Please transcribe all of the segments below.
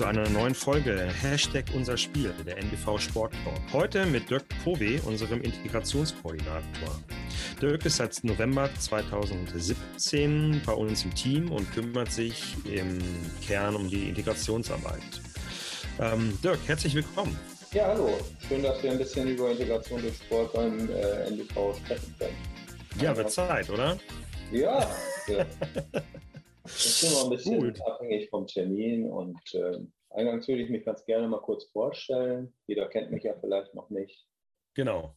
Zu einer neuen Folge Hashtag unser Spiel, der NBV Sport Talk. Heute mit Dirk Pove, unserem Integrationskoordinator. Dirk ist seit November 2017 bei uns im Team und kümmert sich im Kern um die Integrationsarbeit. Ähm, Dirk, herzlich willkommen. Ja, hallo. Schön, dass wir ein bisschen über Integration durch Sport beim äh, NBV sprechen können. Ja, wird Zeit, oder? Ja. ja. Das ist immer ein bisschen Gut. abhängig vom Termin und äh, eingangs würde ich mich ganz gerne mal kurz vorstellen. Jeder kennt mich ja vielleicht noch nicht. Genau.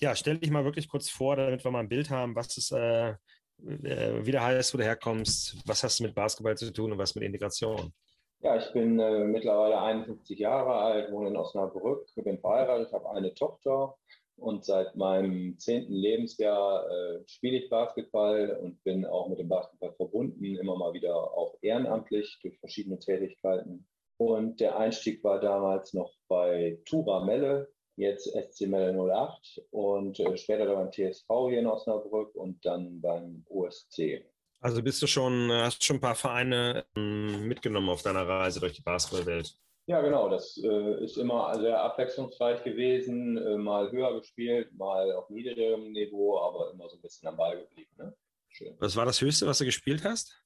Ja, stell dich mal wirklich kurz vor, damit wir mal ein Bild haben, was es äh, äh, wie der heißt, wo du herkommst, was hast du mit Basketball zu tun und was mit Integration? Ja, ich bin äh, mittlerweile 51 Jahre alt, wohne in Osnabrück, bin verheiratet, habe eine Tochter und seit meinem zehnten Lebensjahr äh, spiele ich Basketball und bin auch mit dem Basketball verbunden, immer mal wieder auch ehrenamtlich durch verschiedene Tätigkeiten. Und der Einstieg war damals noch bei Tura Melle, jetzt SC Melle 08 und äh, später dann beim TSV hier in Osnabrück und dann beim OSC. Also bist du schon, hast schon ein paar Vereine ähm, mitgenommen auf deiner Reise durch die Basketballwelt? Ja, genau. Das äh, ist immer sehr abwechslungsreich gewesen. Äh, mal höher gespielt, mal auf niedrigerem Niveau, aber immer so ein bisschen am Ball geblieben. Ne? Schön. Was war das Höchste, was du gespielt hast?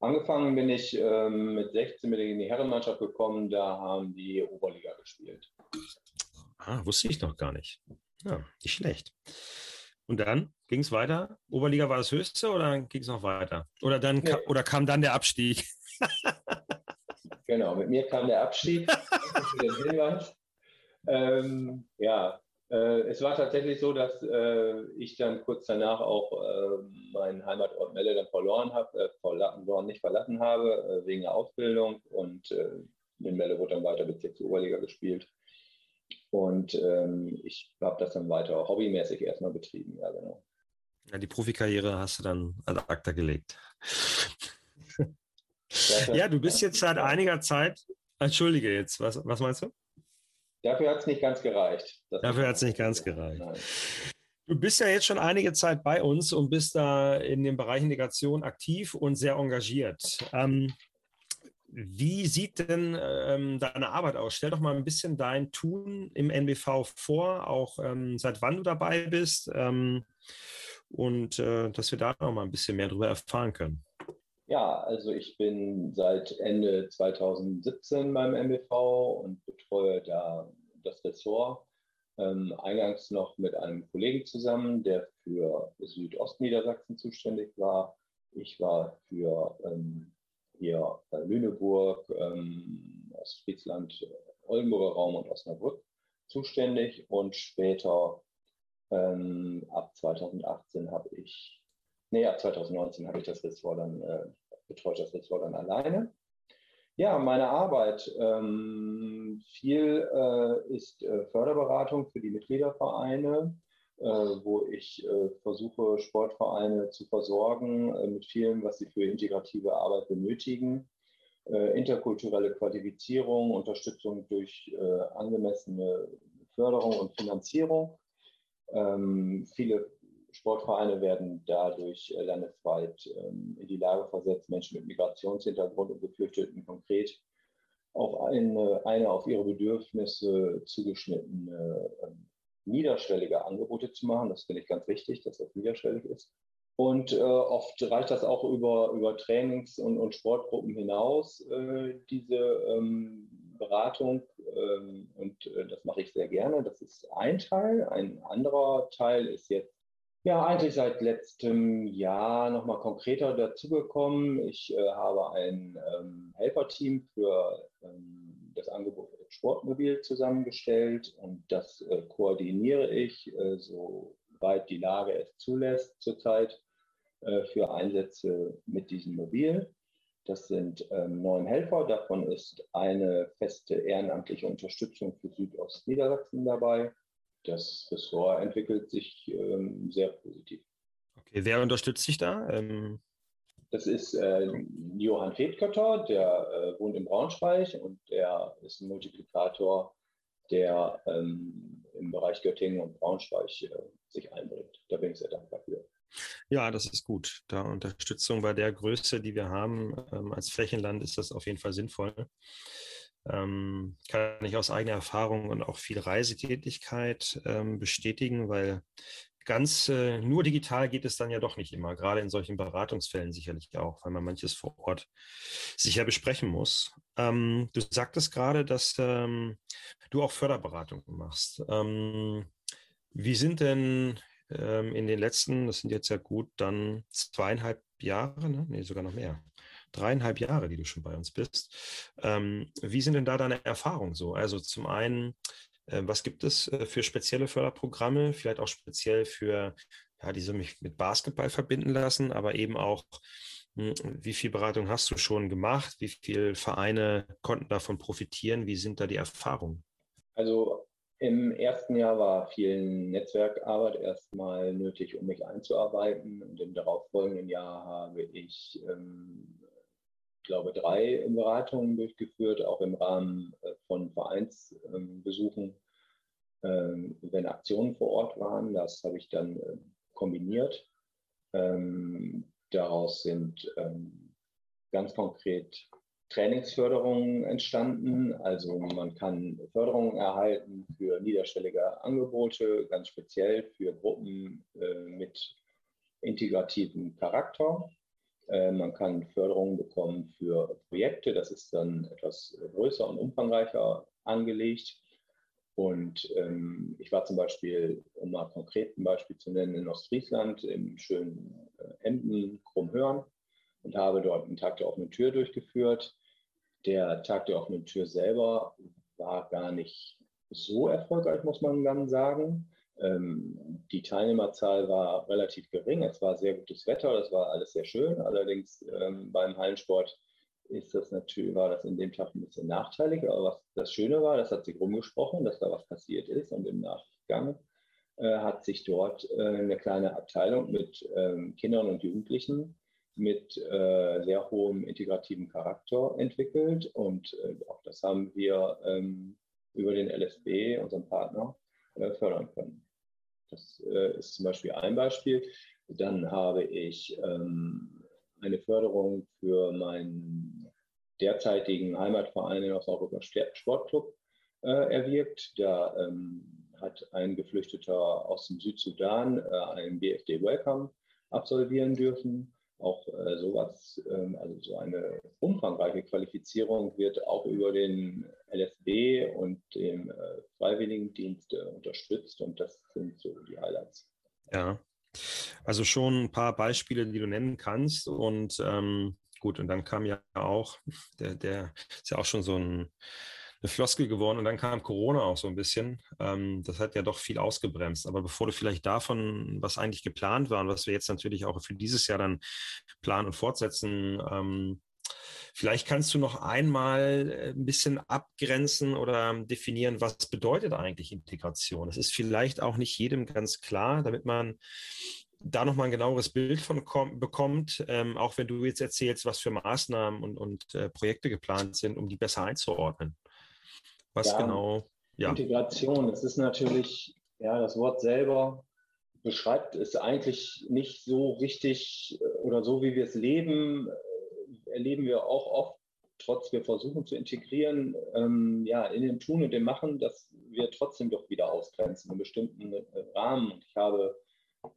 Angefangen bin ich ähm, mit 16 mit in die Herrenmannschaft gekommen. Da haben die Oberliga gespielt. Ah, wusste ich noch gar nicht. Ja, nicht schlecht. Und dann ging es weiter? Oberliga war das Höchste oder ging es noch weiter? Oder, dann nee. oder kam dann der Abstieg? Genau, mit mir kam der Abschied. für den Hinweis. Ähm, ja, äh, es war tatsächlich so, dass äh, ich dann kurz danach auch äh, meinen Heimatort Melle dann verloren habe, äh, verlassen, nicht verlassen habe, äh, wegen der Ausbildung. Und äh, in Melle wurde dann weiter Bezirks Oberliga gespielt. Und ähm, ich habe das dann weiter hobbymäßig erstmal betrieben, ja, genau. Ja, die Profikarriere hast du dann ad acta gelegt. Ja, du bist jetzt seit einiger Zeit, entschuldige jetzt, was, was meinst du? Dafür hat es nicht ganz gereicht. Das Dafür hat es nicht ganz gereicht. Nein. Du bist ja jetzt schon einige Zeit bei uns und bist da in dem Bereich Integration aktiv und sehr engagiert. Ähm, wie sieht denn ähm, deine Arbeit aus? Stell doch mal ein bisschen dein Tun im NBV vor, auch ähm, seit wann du dabei bist ähm, und äh, dass wir da noch mal ein bisschen mehr darüber erfahren können. Ja, also ich bin seit Ende 2017 beim MBV und betreue da das Ressort. Ähm, eingangs noch mit einem Kollegen zusammen, der für Südostniedersachsen zuständig war. Ich war für ähm, hier Lüneburg, ähm, Ostfriesland, Oldenburger Raum und Osnabrück zuständig und später ähm, ab 2018 habe ich nee, ab 2019 habe ich das Ressort dann, äh, betreut das Ressort dann alleine. Ja, meine Arbeit. Ähm, viel äh, ist äh, Förderberatung für die Mitgliedervereine, äh, wo ich äh, versuche, Sportvereine zu versorgen äh, mit vielem, was sie für integrative Arbeit benötigen. interkulturelle Qualifizierung, Unterstützung durch angemessene Förderung und Finanzierung. Ähm, viele Sportvereine werden dadurch äh, landesweit ähm, in die Lage versetzt, Menschen mit Migrationshintergrund und Geflüchteten konkret auf eine, eine auf ihre Bedürfnisse zugeschnittene ähm, niederschwellige Angebote zu machen. Das finde ich ganz wichtig, dass das niederschwellig ist. Und äh, oft reicht das auch über, über Trainings- und, und Sportgruppen hinaus, äh, diese ähm, Beratung. Ähm, und äh, das mache ich sehr gerne. Das ist ein Teil. Ein anderer Teil ist jetzt ja, eigentlich seit letztem Jahr nochmal konkreter dazugekommen. Ich äh, habe ein ähm, Helferteam für ähm, das Angebot Sportmobil zusammengestellt und das äh, koordiniere ich, äh, soweit die Lage es zulässt zurzeit, äh, für Einsätze mit diesem Mobil. Das sind ähm, neun Helfer, davon ist eine feste ehrenamtliche Unterstützung für Südostniedersachsen dabei das Ressort entwickelt sich ähm, sehr positiv. Okay, wer unterstützt sich da? Ähm das ist äh, Johann Fedkötter, der äh, wohnt in Braunschweig und der ist ein Multiplikator der ähm, im Bereich Göttingen und Braunschweig äh, sich einbringt. Da bin ich sehr dankbar für. Ja, das ist gut. Da Unterstützung bei der Größe, die wir haben ähm, als Flächenland, ist das auf jeden Fall sinnvoll. Ähm, kann ich aus eigener Erfahrung und auch viel Reisetätigkeit ähm, bestätigen, weil ganz äh, nur digital geht es dann ja doch nicht immer, gerade in solchen Beratungsfällen sicherlich auch, weil man manches vor Ort sicher besprechen muss. Ähm, du sagtest gerade, dass ähm, du auch Förderberatungen machst. Ähm, wie sind denn ähm, in den letzten, das sind jetzt ja gut dann zweieinhalb Jahre, ne? nee, sogar noch mehr, dreieinhalb Jahre, die du schon bei uns bist. Ähm, wie sind denn da deine Erfahrungen so? Also zum einen, äh, was gibt es äh, für spezielle Förderprogramme, vielleicht auch speziell für, ja, die so mich mit Basketball verbinden lassen, aber eben auch, hm, wie viel Beratung hast du schon gemacht? Wie viele Vereine konnten davon profitieren? Wie sind da die Erfahrungen? Also im ersten Jahr war viel Netzwerkarbeit erstmal nötig, um mich einzuarbeiten. Und im darauffolgenden Jahr habe ich, ähm, glaube drei Beratungen durchgeführt, auch im Rahmen äh, von Vereinsbesuchen, ähm, wenn Aktionen vor Ort waren. Das habe ich dann äh, kombiniert. Ähm, daraus sind ähm, ganz konkret Trainingsförderungen entstanden. Also man kann Förderungen erhalten für niederschwellige Angebote, ganz speziell für Gruppen äh, mit integrativem Charakter. Äh, man kann Förderungen bekommen für Projekte, das ist dann etwas größer und umfangreicher angelegt. Und ähm, ich war zum Beispiel, um mal konkret ein Beispiel zu nennen, in Ostfriesland im schönen äh, Emden, Krummhörn und habe dort einen Tag der offenen Tür durchgeführt. Der Tag der offenen Tür selber war gar nicht so erfolgreich, muss man dann sagen. Ähm, die Teilnehmerzahl war relativ gering. Es war sehr gutes Wetter, das war alles sehr schön. Allerdings ähm, beim Hallensport ist das natürlich, war das in dem Tag ein bisschen nachteilig. Aber was das Schöne war, das hat sich rumgesprochen, dass da was passiert ist. Und im Nachgang äh, hat sich dort äh, eine kleine Abteilung mit ähm, Kindern und Jugendlichen mit äh, sehr hohem integrativen Charakter entwickelt und äh, auch das haben wir ähm, über den LSB, unseren Partner, äh, fördern können. Das äh, ist zum Beispiel ein Beispiel. Dann habe ich ähm, eine Förderung für meinen derzeitigen Heimatverein in Osnabrücker Sportclub äh, erwirkt. Da ähm, hat ein Geflüchteter aus dem Südsudan äh, einen BFD Welcome absolvieren dürfen auch äh, sowas, ähm, also so eine umfangreiche Qualifizierung wird auch über den LFB und dem äh, Freiwilligendienst äh, unterstützt und das sind so die Highlights. Ja, also schon ein paar Beispiele, die du nennen kannst und ähm, gut, und dann kam ja auch, der, der ist ja auch schon so ein eine Floskel geworden und dann kam Corona auch so ein bisschen. Ähm, das hat ja doch viel ausgebremst. Aber bevor du vielleicht davon, was eigentlich geplant war und was wir jetzt natürlich auch für dieses Jahr dann planen und fortsetzen, ähm, Vielleicht kannst du noch einmal äh, ein bisschen abgrenzen oder definieren, was bedeutet eigentlich Integration? Das ist vielleicht auch nicht jedem ganz klar, damit man da nochmal ein genaueres Bild von bekommt, ähm, auch wenn du jetzt erzählst, was für Maßnahmen und, und äh, Projekte geplant sind, um die besser einzuordnen. Was ja, genau? Ja. Integration, das ist natürlich, ja, das Wort selber beschreibt es eigentlich nicht so richtig äh, oder so, wie wir es leben, äh, erleben wir auch oft, trotz wir versuchen zu integrieren, ähm, ja, in dem Tun und dem Machen, dass wir trotzdem doch wieder ausgrenzen in bestimmten äh, Rahmen. Und ich habe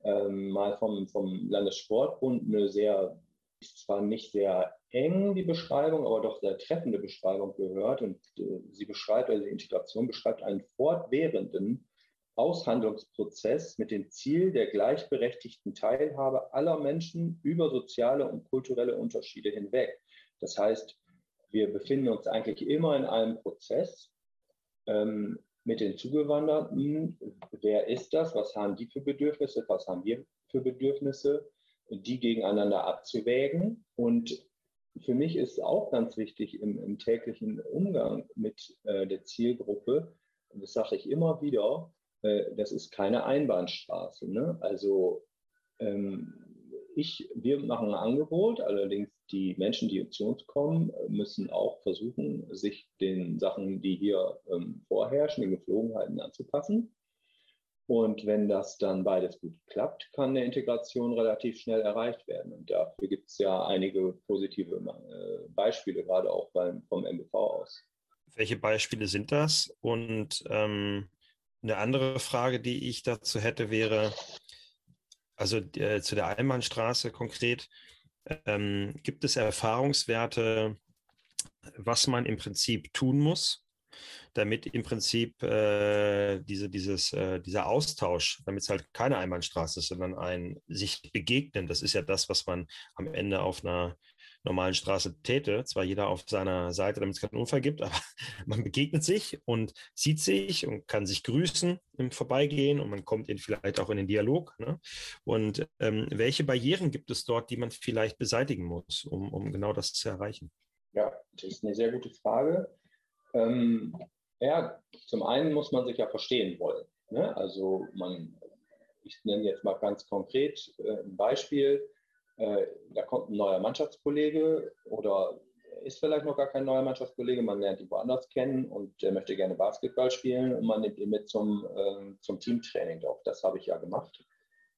ähm, mal vom, vom Landessportbund eine sehr ist zwar nicht sehr eng, die Beschreibung, aber doch sehr treffende Beschreibung gehört. Und äh, sie beschreibt, also die Integration beschreibt einen fortwährenden Aushandlungsprozess mit dem Ziel der gleichberechtigten Teilhabe aller Menschen über soziale und kulturelle Unterschiede hinweg. Das heißt, wir befinden uns eigentlich immer in einem Prozess ähm, mit den Zugewanderten. Wer ist das? Was haben die für Bedürfnisse? Was haben wir für Bedürfnisse? Die gegeneinander abzuwägen. Und für mich ist auch ganz wichtig im, im täglichen Umgang mit äh, der Zielgruppe, das sage ich immer wieder, äh, das ist keine Einbahnstraße. Ne? Also ähm, ich, wir machen ein Angebot, allerdings die Menschen, die zu uns kommen, müssen auch versuchen, sich den Sachen, die hier ähm, vorherrschen, den Geflogenheiten anzupassen. Und wenn das dann beides gut klappt, kann eine Integration relativ schnell erreicht werden. Und dafür gibt es ja einige positive äh, Beispiele, gerade auch beim, vom MBV aus. Welche Beispiele sind das? Und ähm, eine andere Frage, die ich dazu hätte, wäre, also äh, zu der Einbahnstraße konkret, ähm, gibt es Erfahrungswerte, was man im Prinzip tun muss, damit im Prinzip äh, diese, dieses, äh, dieser Austausch, damit es halt keine Einbahnstraße ist, sondern ein sich begegnen, das ist ja das, was man am Ende auf einer normalen Straße täte. Zwar jeder auf seiner Seite, damit es keinen Unfall gibt, aber man begegnet sich und sieht sich und kann sich grüßen im Vorbeigehen und man kommt in, vielleicht auch in den Dialog. Ne? Und ähm, welche Barrieren gibt es dort, die man vielleicht beseitigen muss, um, um genau das zu erreichen? Ja, das ist eine sehr gute Frage. Ähm, ja, zum einen muss man sich ja verstehen wollen. Ne? Also man, ich nenne jetzt mal ganz konkret äh, ein Beispiel. Äh, da kommt ein neuer Mannschaftskollege oder ist vielleicht noch gar kein neuer Mannschaftskollege, man lernt ihn woanders kennen und der möchte gerne Basketball spielen und man nimmt ihn mit zum, äh, zum Teamtraining. Auch das habe ich ja gemacht.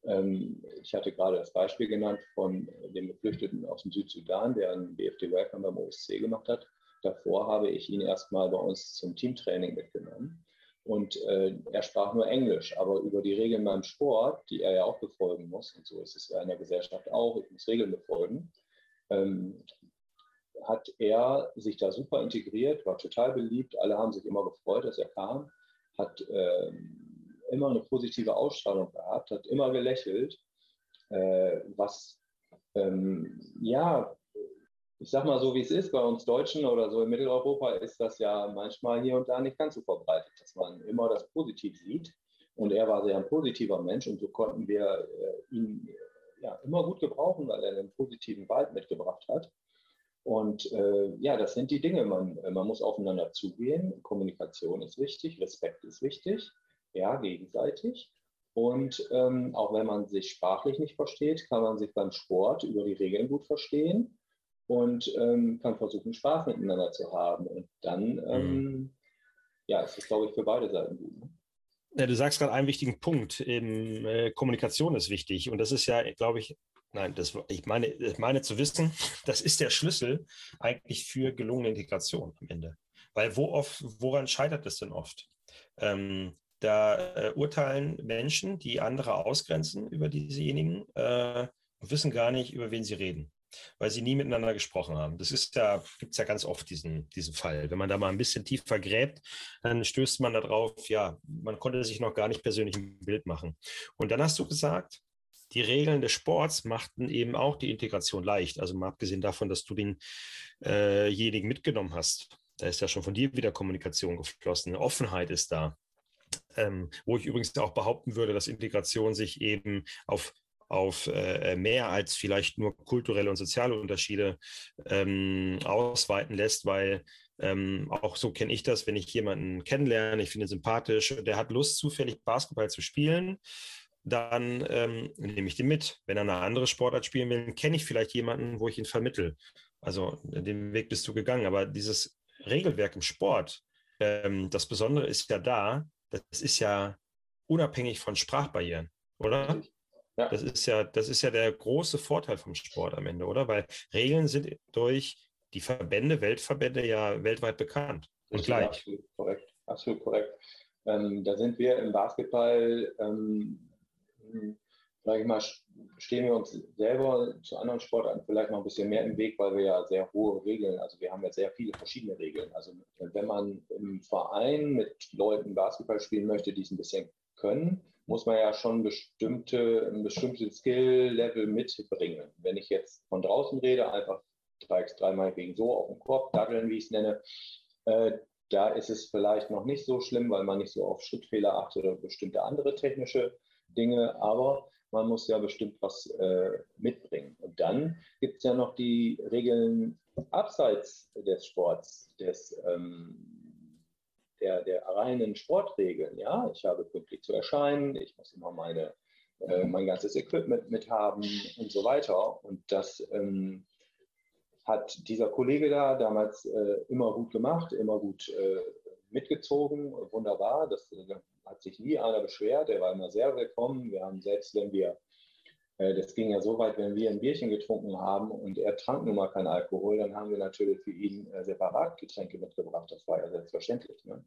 Ähm, ich hatte gerade das Beispiel genannt von dem Geflüchteten aus dem Südsudan, der einen BFD Welcome beim OSC gemacht hat. Davor habe ich ihn erstmal bei uns zum Teamtraining mitgenommen. Und äh, er sprach nur Englisch, aber über die Regeln beim Sport, die er ja auch befolgen muss, und so ist es ja in der Gesellschaft auch, ich muss Regeln befolgen, ähm, hat er sich da super integriert, war total beliebt, alle haben sich immer gefreut, dass er kam, hat äh, immer eine positive Ausstrahlung gehabt, hat immer gelächelt, äh, was ähm, ja ich sag mal so, wie es ist, bei uns Deutschen oder so in Mitteleuropa ist das ja manchmal hier und da nicht ganz so verbreitet, dass man immer das Positiv sieht. Und er war sehr ein positiver Mensch und so konnten wir äh, ihn ja, immer gut gebrauchen, weil er einen positiven Vibe mitgebracht hat. Und äh, ja, das sind die Dinge. Man, man muss aufeinander zugehen. Kommunikation ist wichtig, Respekt ist wichtig, ja, gegenseitig. Und ähm, auch wenn man sich sprachlich nicht versteht, kann man sich beim Sport über die Regeln gut verstehen und ähm, kann versuchen, Spaß miteinander zu haben. Und dann, ähm, mhm. ja, ist das, glaube ich, für beide Seiten gut. Ne? Ja, du sagst gerade einen wichtigen Punkt. Eben, äh, Kommunikation ist wichtig. Und das ist ja, glaube ich, nein, das, ich, meine, ich meine zu wissen, das ist der Schlüssel eigentlich für gelungene Integration am Ende. Weil wo oft, woran scheitert es denn oft? Ähm, da äh, urteilen Menschen, die andere ausgrenzen über diesejenigen, äh, und wissen gar nicht, über wen sie reden weil sie nie miteinander gesprochen haben. Das ist ja, gibt es ja ganz oft diesen, diesen Fall. Wenn man da mal ein bisschen tiefer gräbt, dann stößt man darauf, ja, man konnte sich noch gar nicht persönlich ein Bild machen. Und dann hast du gesagt, die Regeln des Sports machten eben auch die Integration leicht. Also mal abgesehen davon, dass du denjenigen äh mitgenommen hast. Da ist ja schon von dir wieder Kommunikation geflossen. Eine Offenheit ist da. Ähm, wo ich übrigens auch behaupten würde, dass Integration sich eben auf auf äh, mehr als vielleicht nur kulturelle und soziale Unterschiede ähm, ausweiten lässt, weil ähm, auch so kenne ich das, wenn ich jemanden kennenlerne, ich finde ihn sympathisch, der hat Lust, zufällig Basketball zu spielen, dann ähm, nehme ich den mit. Wenn er eine andere Sportart spielen will, kenne ich vielleicht jemanden, wo ich ihn vermittel. Also den Weg bist du gegangen. Aber dieses Regelwerk im Sport, ähm, das Besondere ist ja da, das ist ja unabhängig von Sprachbarrieren, oder? Ja. Das ist ja, das ist ja der große Vorteil vom Sport am Ende, oder? Weil Regeln sind durch die Verbände, Weltverbände ja weltweit bekannt und gleich. Absolut korrekt. Absolut korrekt. Ähm, da sind wir im Basketball, ähm, sage ich mal, stehen wir uns selber zu anderen Sportarten vielleicht noch ein bisschen mehr im Weg, weil wir ja sehr hohe Regeln, also wir haben ja sehr viele verschiedene Regeln. Also wenn man im Verein mit Leuten Basketball spielen möchte, die es ein bisschen können, muss man ja schon bestimmte, ein bestimmtes Skill-Level mitbringen. Wenn ich jetzt von draußen rede, einfach 3x3 meinetwegen so auf dem Korb, daddeln, wie ich es nenne, äh, da ist es vielleicht noch nicht so schlimm, weil man nicht so auf Schrittfehler achtet oder bestimmte andere technische Dinge, aber man muss ja bestimmt was äh, mitbringen. Und dann gibt es ja noch die Regeln abseits des Sports, des ähm, der, der reinen Sportregeln. Ja, ich habe pünktlich zu erscheinen, ich muss immer meine äh, mein ganzes Equipment mit haben und so weiter. Und das ähm, hat dieser Kollege da damals äh, immer gut gemacht, immer gut äh, mitgezogen, wunderbar. Das äh, hat sich nie einer beschwert. Er war immer sehr willkommen. Wir haben selbst, wenn wir, das ging ja so weit, wenn wir ein Bierchen getrunken haben und er trank nun mal keinen Alkohol, dann haben wir natürlich für ihn äh, separat Getränke mitgebracht. Das war ja selbstverständlich. Ne?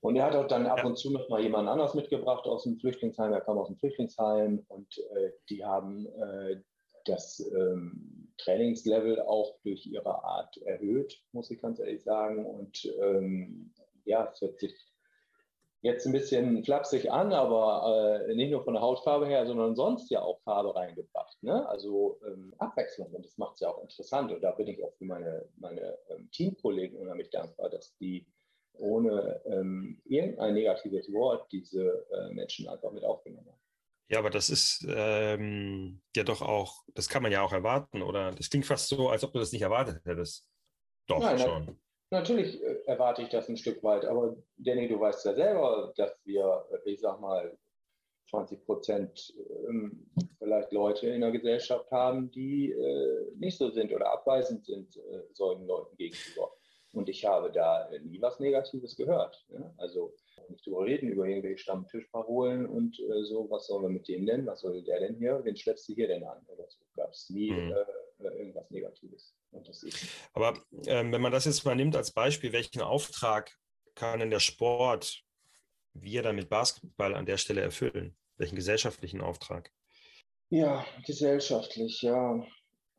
Und er hat auch dann ab und zu noch mal jemand anders mitgebracht aus dem Flüchtlingsheim. Er kam aus dem Flüchtlingsheim und äh, die haben äh, das ähm, Trainingslevel auch durch ihre Art erhöht, muss ich ganz ehrlich sagen. Und ähm, ja, es hört sich jetzt ein bisschen flapsig an, aber äh, nicht nur von der Hautfarbe her, sondern sonst ja auch Farbe reingebracht. Ne? Also ähm, Abwechslung und das macht es ja auch interessant. Und da bin ich auch für meine, meine ähm, Teamkollegen unheimlich dankbar, dass die ohne ähm, irgendein negatives Wort diese äh, Menschen einfach mit aufgenommen haben. Ja, aber das ist ähm, ja doch auch, das kann man ja auch erwarten, oder? Das klingt fast so, als ob du das nicht erwartet hättest. Doch, Nein, schon. Natürlich äh, erwarte ich das ein Stück weit, aber Danny, du weißt ja selber, dass wir, äh, ich sag mal, 20 Prozent ähm, vielleicht Leute in der Gesellschaft haben, die äh, nicht so sind oder abweisend sind äh, solchen Leuten gegenüber. Und ich habe da nie was Negatives gehört. Ja? Also nicht drüber reden, über irgendwelche Stammtischparolen und äh, so, was sollen wir mit dem denn? Was soll der denn hier? Wen schleppst du hier denn an? Oder so gab es nie mhm. äh, irgendwas Negatives. Aber ähm, wenn man das jetzt mal nimmt als Beispiel, welchen Auftrag kann denn der Sport, wir dann mit Basketball an der Stelle erfüllen? Welchen gesellschaftlichen Auftrag? Ja, gesellschaftlich, ja.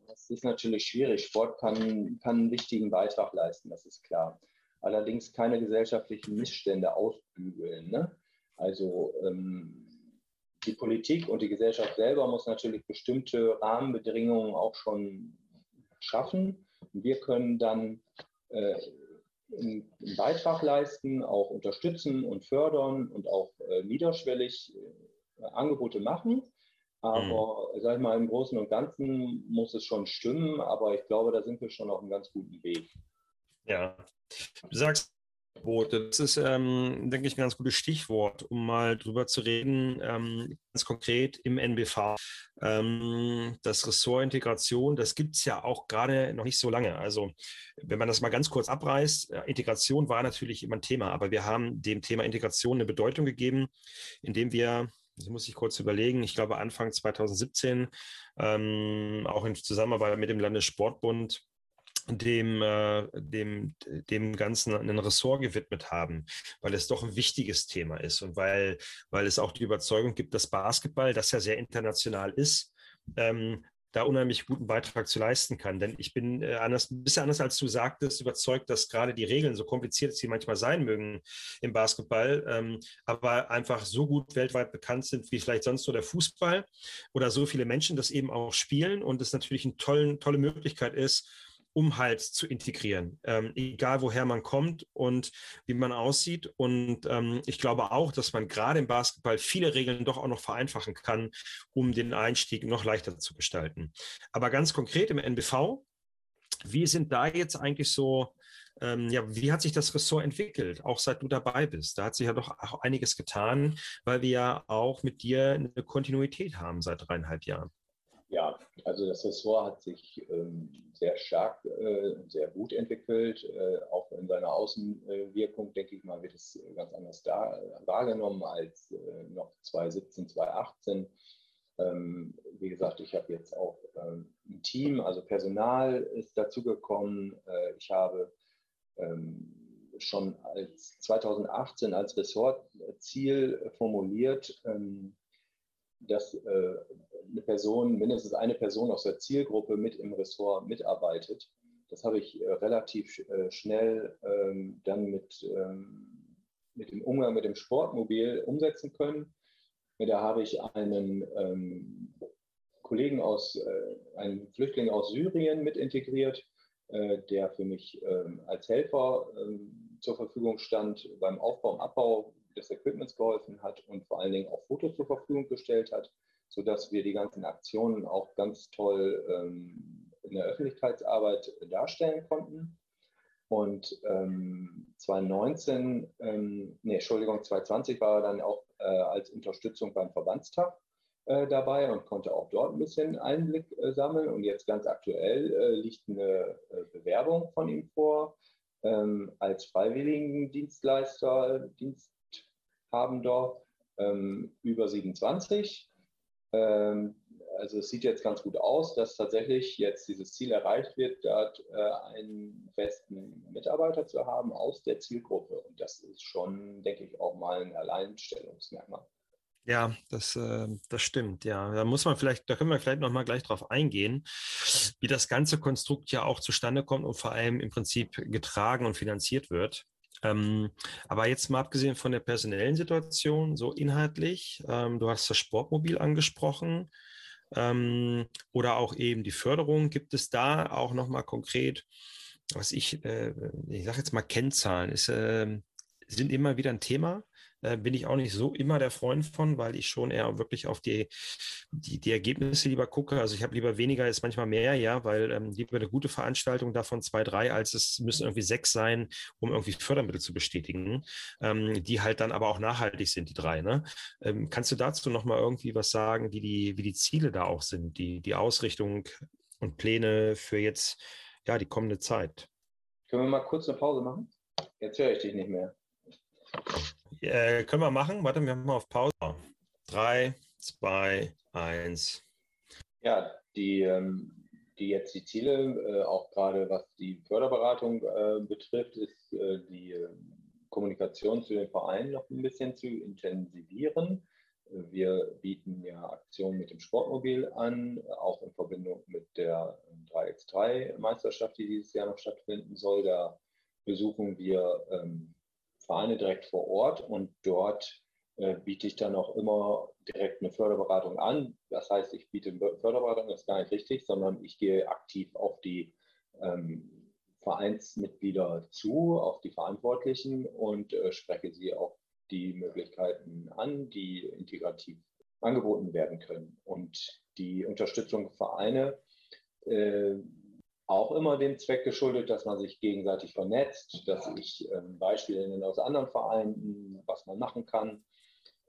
Das ist natürlich schwierig. Sport kann, kann einen wichtigen Beitrag leisten, das ist klar. Allerdings keine gesellschaftlichen Missstände ausbügeln. Ne? Also ähm, die Politik und die Gesellschaft selber muss natürlich bestimmte Rahmenbedingungen auch schon schaffen. wir können dann äh, einen, Beitrag leisten, auch unterstützen und fördern und auch äh, niederschwellig äh, Angebote machen. Aber mhm. sag ich mal, im Großen und Ganzen muss es schon stimmen, aber ich glaube, da sind wir schon auf einem ganz guten Weg. Ja, du sagst, das ist, ähm, denke ich, ein ganz gutes Stichwort, um mal drüber zu reden, ähm, ganz konkret im NBV. Ähm, das Ressort Integration, das gibt es ja auch gerade noch nicht so lange. Also, wenn man das mal ganz kurz abreißt, äh, Integration war natürlich immer ein Thema, aber wir haben dem Thema Integration eine Bedeutung gegeben, indem wir das muss ich kurz überlegen. Ich glaube, Anfang 2017, ähm, auch in Zusammenarbeit mit dem Landessportbund, dem, äh, dem, dem Ganzen ein Ressort gewidmet haben, weil es doch ein wichtiges Thema ist und weil, weil es auch die Überzeugung gibt, dass Basketball, das ja sehr international ist, ähm, da unheimlich guten Beitrag zu leisten kann. Denn ich bin äh, anders, ein bisschen anders als du sagtest, überzeugt, dass gerade die Regeln, so kompliziert sie manchmal sein mögen im Basketball, ähm, aber einfach so gut weltweit bekannt sind wie vielleicht sonst nur der Fußball oder so viele Menschen das eben auch spielen und es natürlich eine tolle Möglichkeit ist, um halt zu integrieren, ähm, egal woher man kommt und wie man aussieht. Und ähm, ich glaube auch, dass man gerade im Basketball viele Regeln doch auch noch vereinfachen kann, um den Einstieg noch leichter zu gestalten. Aber ganz konkret im NBV, wie sind da jetzt eigentlich so, ähm, ja, wie hat sich das Ressort entwickelt, auch seit du dabei bist? Da hat sich ja doch auch einiges getan, weil wir ja auch mit dir eine Kontinuität haben seit dreieinhalb Jahren. Ja, also das Ressort hat sich ähm, sehr stark äh, und sehr gut entwickelt. Äh, auch in seiner Außenwirkung, denke ich mal, wird es ganz anders da, wahrgenommen als äh, noch 2017, 2018. Ähm, wie gesagt, ich habe jetzt auch ähm, ein Team, also Personal ist dazugekommen. Äh, ich habe ähm, schon als 2018 als Ressortziel formuliert, ähm, dass äh, eine Person, mindestens eine Person aus der Zielgruppe mit im Ressort mitarbeitet. Das habe ich äh, relativ äh, schnell ähm, dann mit, ähm, mit dem Umgang mit dem Sportmobil umsetzen können. Da habe ich einen ähm, Kollegen aus, äh, einen Flüchtling aus Syrien mit integriert, der für mich als Helfer zur Verfügung stand beim Aufbau und Abbau des Equipments geholfen hat und vor allen Dingen auch Fotos zur Verfügung gestellt hat, sodass wir die ganzen Aktionen auch ganz toll ähm, in der Öffentlichkeitsarbeit darstellen konnten. Und ähm, 2019, ähm, nee, Entschuldigung, 2020 war er dann auch äh, als Unterstützung beim Verbandstag äh, dabei und konnte auch dort ein bisschen Einblick äh, sammeln. Und jetzt ganz aktuell äh, liegt eine äh, Bewerbung von ihm vor ähm, als Freiwilligendienstleister, Diensthabender ähm, über 27. Ähm, also es sieht jetzt ganz gut aus, dass tatsächlich jetzt dieses Ziel erreicht wird, dort äh, einen festen Mitarbeiter zu haben aus der Zielgruppe. Und das ist schon, denke ich, auch mal ein Alleinstellungsmerkmal. Ja, das, äh, das stimmt, ja. Da muss man vielleicht, da können wir vielleicht nochmal gleich drauf eingehen, wie das ganze Konstrukt ja auch zustande kommt und vor allem im Prinzip getragen und finanziert wird. Ähm, aber jetzt mal abgesehen von der personellen Situation, so inhaltlich, ähm, du hast das Sportmobil angesprochen ähm, oder auch eben die Förderung. Gibt es da auch nochmal konkret, was ich, äh, ich sage jetzt mal Kennzahlen, ist, äh, sind immer wieder ein Thema äh, bin ich auch nicht so immer der Freund von, weil ich schon eher wirklich auf die, die, die Ergebnisse lieber gucke. Also ich habe lieber weniger, ist manchmal mehr, ja, weil ähm, lieber eine gute Veranstaltung davon zwei, drei, als es müssen irgendwie sechs sein, um irgendwie Fördermittel zu bestätigen, ähm, die halt dann aber auch nachhaltig sind, die drei. Ne? Ähm, kannst du dazu nochmal irgendwie was sagen, wie die, wie die Ziele da auch sind, die, die Ausrichtung und Pläne für jetzt, ja, die kommende Zeit? Können wir mal kurz eine Pause machen? Jetzt höre ich dich nicht mehr. Äh, können wir machen. Warte, wir machen mal auf Pause. Drei, zwei, eins. Ja, die, ähm, die jetzt die Ziele, äh, auch gerade was die Förderberatung äh, betrifft, ist äh, die ähm, Kommunikation zu den Vereinen noch ein bisschen zu intensivieren. Wir bieten ja Aktionen mit dem Sportmobil an, auch in Verbindung mit der 3x3-Meisterschaft, die dieses Jahr noch stattfinden soll. Da besuchen wir ähm, Vereine direkt vor Ort und dort äh, biete ich dann auch immer direkt eine Förderberatung an. Das heißt, ich biete Förderberatung, das ist gar nicht richtig, sondern ich gehe aktiv auf die ähm, Vereinsmitglieder zu, auf die Verantwortlichen und äh, spreche sie auf die Möglichkeiten an, die integrativ angeboten werden können. Und die Unterstützung Vereine äh, auch immer dem Zweck geschuldet, dass man sich gegenseitig vernetzt, dass ich ähm, Beispiele nenne aus anderen Vereinen, was man machen kann.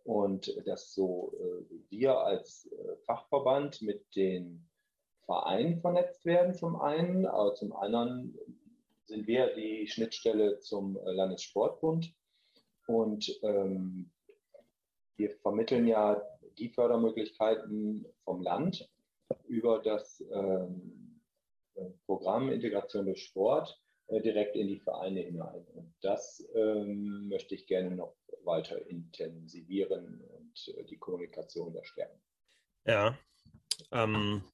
Und dass so äh, wir als äh, Fachverband mit den Vereinen vernetzt werden zum einen, aber zum anderen sind wir die Schnittstelle zum äh, Landessportbund. Und ähm, wir vermitteln ja die Fördermöglichkeiten vom Land über das ähm, Programm Integration durch Sport äh, direkt in die Vereine hinein. Und das ähm, möchte ich gerne noch weiter intensivieren und äh, die Kommunikation da stärken. Ja, ähm,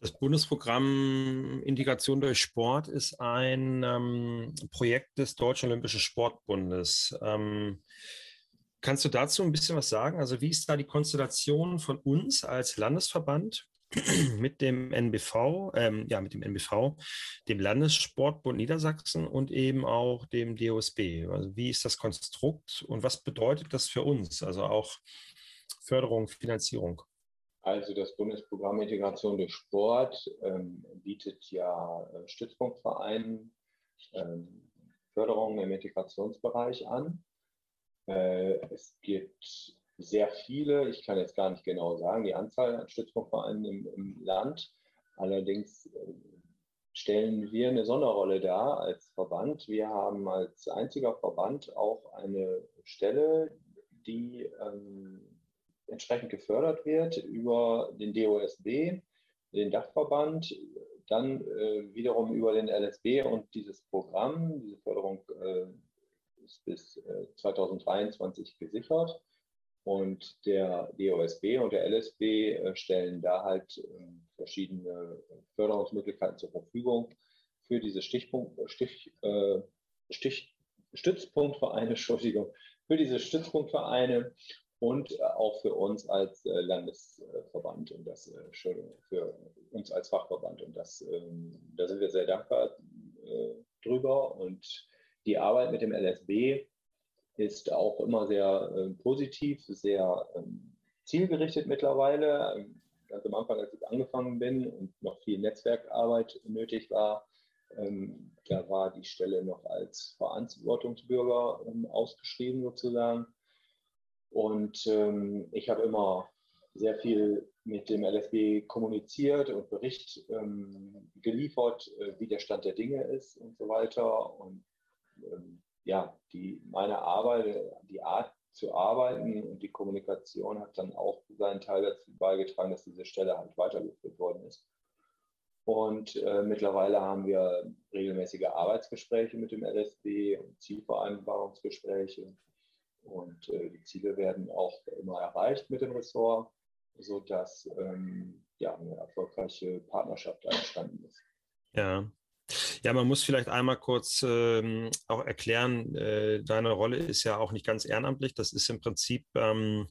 das Bundesprogramm Integration durch Sport ist ein ähm, Projekt des Deutschen Olympischen Sportbundes. Ähm, kannst du dazu ein bisschen was sagen? Also wie ist da die Konstellation von uns als Landesverband mit dem NBV, ähm, ja, mit dem NBV, dem Landessportbund Niedersachsen und eben auch dem DOSB. Also wie ist das Konstrukt und was bedeutet das für uns? Also auch Förderung, Finanzierung. Also das Bundesprogramm Integration durch Sport ähm, bietet ja äh, Stützpunktvereinen ähm, Förderung im Integrationsbereich an. Äh, es gibt sehr viele, ich kann jetzt gar nicht genau sagen, die Anzahl an Stützpunktvereinen im, im Land. Allerdings äh, stellen wir eine Sonderrolle dar als Verband. Wir haben als einziger Verband auch eine Stelle, die ähm, entsprechend gefördert wird über den DOSB, den Dachverband, dann äh, wiederum über den LSB und dieses Programm, diese Förderung äh, ist bis äh, 2023 gesichert. Und der DOSB und der LSB äh, stellen da halt ähm, verschiedene Förderungsmöglichkeiten zur Verfügung für diese Stichpunkt, Stich, äh, Stich, Stützpunktvereine, Entschuldigung, für diese Stützpunktvereine und auch für uns als äh, Landesverband und das für uns als Fachverband. Und das, ähm, da sind wir sehr dankbar drüber. Und die Arbeit mit dem LSB ist auch immer sehr äh, positiv, sehr ähm, zielgerichtet mittlerweile. Ähm, ganz am Anfang, als ich angefangen bin und noch viel Netzwerkarbeit nötig war, ähm, da war die Stelle noch als Verantwortungsbürger ähm, ausgeschrieben sozusagen. Und ähm, ich habe immer sehr viel mit dem LFB kommuniziert und Bericht ähm, geliefert, äh, wie der Stand der Dinge ist und so weiter. Und ähm, ja, die, meine Arbeit, die Art zu arbeiten und die Kommunikation hat dann auch seinen Teil dazu beigetragen, dass diese Stelle halt weitergeführt worden ist. Und äh, mittlerweile haben wir regelmäßige Arbeitsgespräche mit dem LSB und Zielvereinbarungsgespräche. Und äh, die Ziele werden auch immer erreicht mit dem Ressort, sodass ähm, ja, eine erfolgreiche Partnerschaft entstanden ist. Ja. Ja, man muss vielleicht einmal kurz ähm, auch erklären, äh, deine Rolle ist ja auch nicht ganz ehrenamtlich. Das ist im Prinzip, ähm,